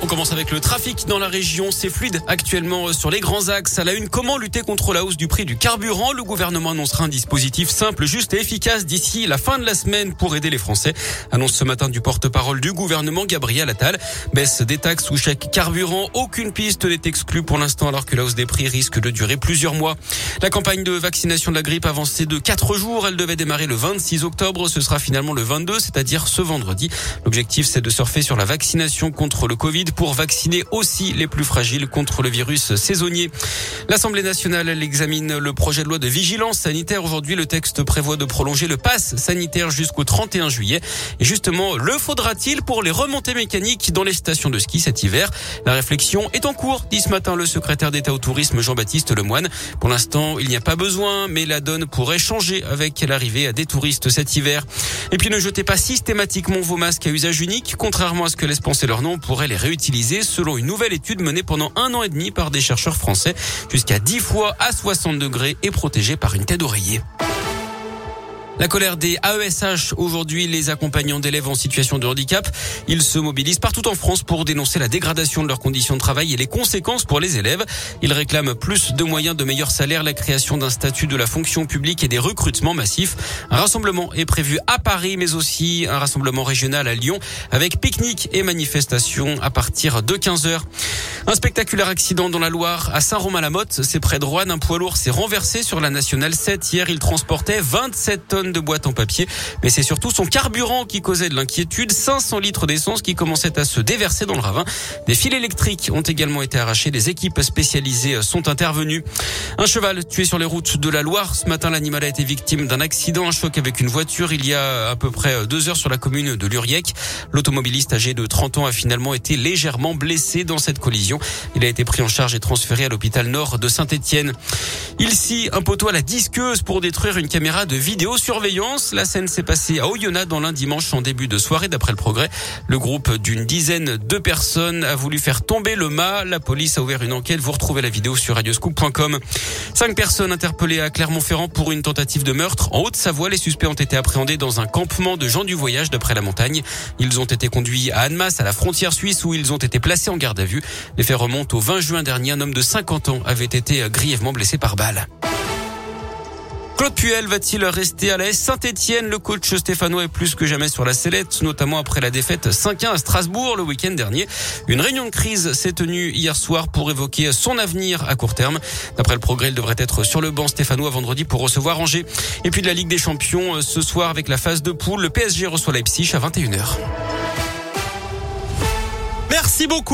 On commence avec le trafic dans la région. C'est fluide actuellement sur les grands axes. À la une, comment lutter contre la hausse du prix du carburant? Le gouvernement annoncera un dispositif simple, juste et efficace d'ici la fin de la semaine pour aider les Français. Annonce ce matin du porte-parole du gouvernement, Gabriel Attal. Baisse des taxes ou chèques carburant. Aucune piste n'est exclue pour l'instant alors que la hausse des prix risque de durer plusieurs mois. La campagne de vaccination de la grippe avancée de 4 jours. Elle devait démarrer le 26 octobre. Ce sera finalement le 22, c'est-à-dire ce vendredi. L'objectif, c'est de surfer sur la vaccination contre le Covid pour vacciner aussi les plus fragiles contre le virus saisonnier. L'Assemblée nationale examine le projet de loi de vigilance sanitaire. Aujourd'hui, le texte prévoit de prolonger le pass sanitaire jusqu'au 31 juillet. Et justement, le faudra-t-il pour les remontées mécaniques dans les stations de ski cet hiver? La réflexion est en cours, dit ce matin le secrétaire d'État au tourisme Jean-Baptiste Lemoine. Pour l'instant, il n'y a pas besoin, mais la donne pourrait changer avec l'arrivée des touristes cet hiver. Et puis ne jetez pas systématiquement vos masques à usage unique. Contrairement à ce que laisse penser leur nom, pourrait les réutiliser selon une nouvelle étude menée pendant un an et demi par des chercheurs français. Jusqu'à 10 fois à 60 degrés et protégés par une tête d'oreiller. La colère des AESH aujourd'hui, les accompagnants d'élèves en situation de handicap, ils se mobilisent partout en France pour dénoncer la dégradation de leurs conditions de travail et les conséquences pour les élèves. Ils réclament plus de moyens, de meilleurs salaires, la création d'un statut de la fonction publique et des recrutements massifs. Un rassemblement est prévu à Paris, mais aussi un rassemblement régional à Lyon avec pique-nique et manifestation à partir de 15 heures. Un spectaculaire accident dans la Loire à Saint-Romain-la-Motte, c'est près de Rouen. Un poids lourd s'est renversé sur la nationale 7. Hier, il transportait 27 tonnes de boîtes en papier, mais c'est surtout son carburant qui causait de l'inquiétude. 500 litres d'essence qui commençaient à se déverser dans le ravin. Des fils électriques ont également été arrachés. Des équipes spécialisées sont intervenues. Un cheval tué sur les routes de la Loire. Ce matin, l'animal a été victime d'un accident, un choc avec une voiture il y a à peu près deux heures sur la commune de Luriec. L'automobiliste âgé de 30 ans a finalement été légèrement blessé dans cette collision. Il a été pris en charge et transféré à l'hôpital nord de Saint-Etienne. Il scie un poteau à la disqueuse pour détruire une caméra de vidéosurveillance. La scène s'est passée à Oyonnax dans l'un dimanche en début de soirée d'après le progrès. Le groupe d'une dizaine de personnes a voulu faire tomber le mât. La police a ouvert une enquête. Vous retrouvez la vidéo sur radioscoop.com. Cinq personnes interpellées à Clermont-Ferrand pour une tentative de meurtre. En Haute-Savoie, les suspects ont été appréhendés dans un campement de gens du voyage d'après la montagne. Ils ont été conduits à Annemasse, à la frontière suisse, où ils ont été placés en garde à vue. Faits remontent au 20 juin dernier. Un homme de 50 ans avait été grièvement blessé par balle. Claude Puel va-t-il rester à la Saint-Etienne Le coach stéphanois est plus que jamais sur la sellette, notamment après la défaite 5-1 à Strasbourg le week-end dernier. Une réunion de crise s'est tenue hier soir pour évoquer son avenir à court terme. D'après le progrès, il devrait être sur le banc stéphanois vendredi pour recevoir Angers. Et puis de la Ligue des Champions, ce soir avec la phase de poule, le PSG reçoit Leipzig à 21h. Merci beaucoup.